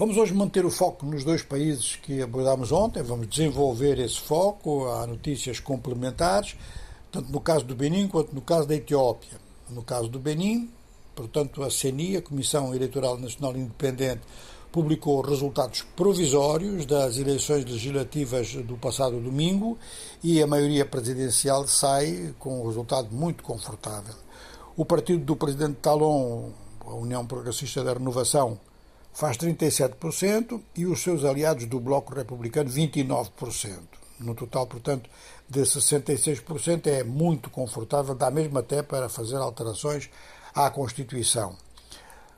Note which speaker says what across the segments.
Speaker 1: Vamos hoje manter o foco nos dois países que abordámos ontem, vamos desenvolver esse foco, há notícias complementares, tanto no caso do Benin quanto no caso da Etiópia. No caso do Benin, portanto, a CENI, a Comissão Eleitoral Nacional Independente, publicou resultados provisórios das eleições legislativas do passado domingo e a maioria presidencial sai com um resultado muito confortável. O partido do presidente Talon, a União Progressista da Renovação, faz 37% e os seus aliados do Bloco Republicano 29%. No total, portanto, de 66% é muito confortável, dá mesmo até para fazer alterações à Constituição.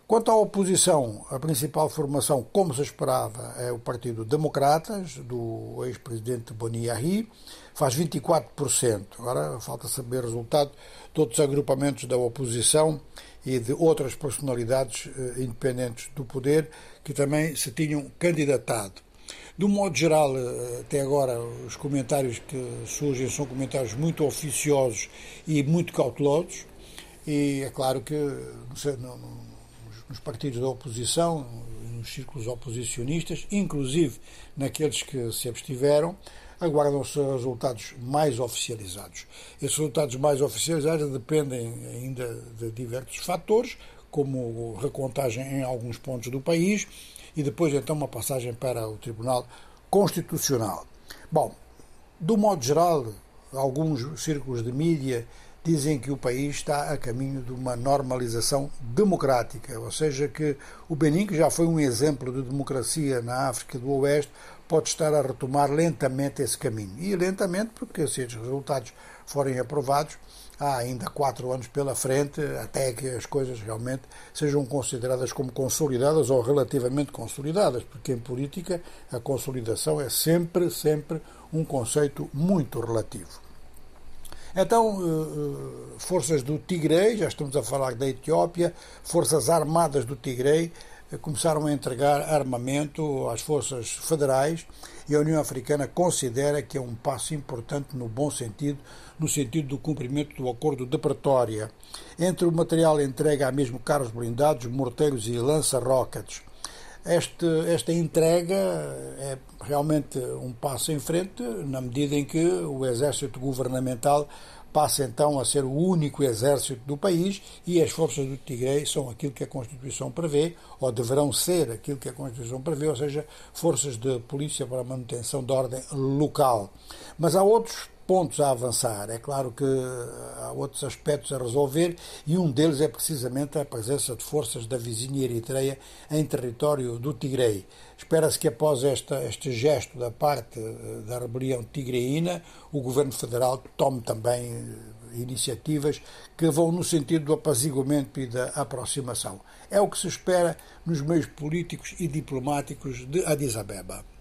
Speaker 1: Quanto à oposição, a principal formação, como se esperava, é o Partido Democratas, do ex-presidente Boni faz 24%. Agora falta saber o resultado de outros agrupamentos da oposição e de outras personalidades eh, independentes do poder que também se tinham candidatado. De um modo geral, eh, até agora, os comentários que surgem são comentários muito oficiosos e muito cautelosos, e é claro que nos partidos da oposição, nos círculos oposicionistas, inclusive naqueles que se abstiveram, aguardam-se resultados mais oficializados. Esses resultados mais oficializados dependem ainda de diversos fatores, como recontagem em alguns pontos do país e depois então uma passagem para o Tribunal Constitucional. Bom, do modo geral, alguns círculos de mídia dizem que o país está a caminho de uma normalização democrática, ou seja, que o Benin, que já foi um exemplo de democracia na África do Oeste, pode estar a retomar lentamente esse caminho. E lentamente, porque se esses resultados forem aprovados, há ainda quatro anos pela frente até que as coisas realmente sejam consideradas como consolidadas ou relativamente consolidadas, porque em política a consolidação é sempre, sempre um conceito muito relativo. Então, eh, eh, forças do Tigre, já estamos a falar da Etiópia, forças armadas do Tigre eh, começaram a entregar armamento às forças federais e a União Africana considera que é um passo importante no bom sentido, no sentido do cumprimento do acordo de Pretória. Entre o material entregue há mesmo carros blindados, morteiros e lança-rockets. Este, esta entrega é realmente um passo em frente, na medida em que o exército governamental passa então a ser o único exército do país e as forças do Tigre são aquilo que a Constituição prevê, ou deverão ser aquilo que a Constituição prevê, ou seja, forças de polícia para a manutenção da ordem local. Mas há outros pontos a avançar. É claro que outros aspectos a resolver e um deles é precisamente a presença de forças da vizinha Eritreia em território do Tigrei. Espera-se que após esta, este gesto da parte eh, da rebelião tigreína, o governo federal tome também eh, iniciativas que vão no sentido do apaziguamento e da aproximação. É o que se espera nos meios políticos e diplomáticos de Addis Abeba.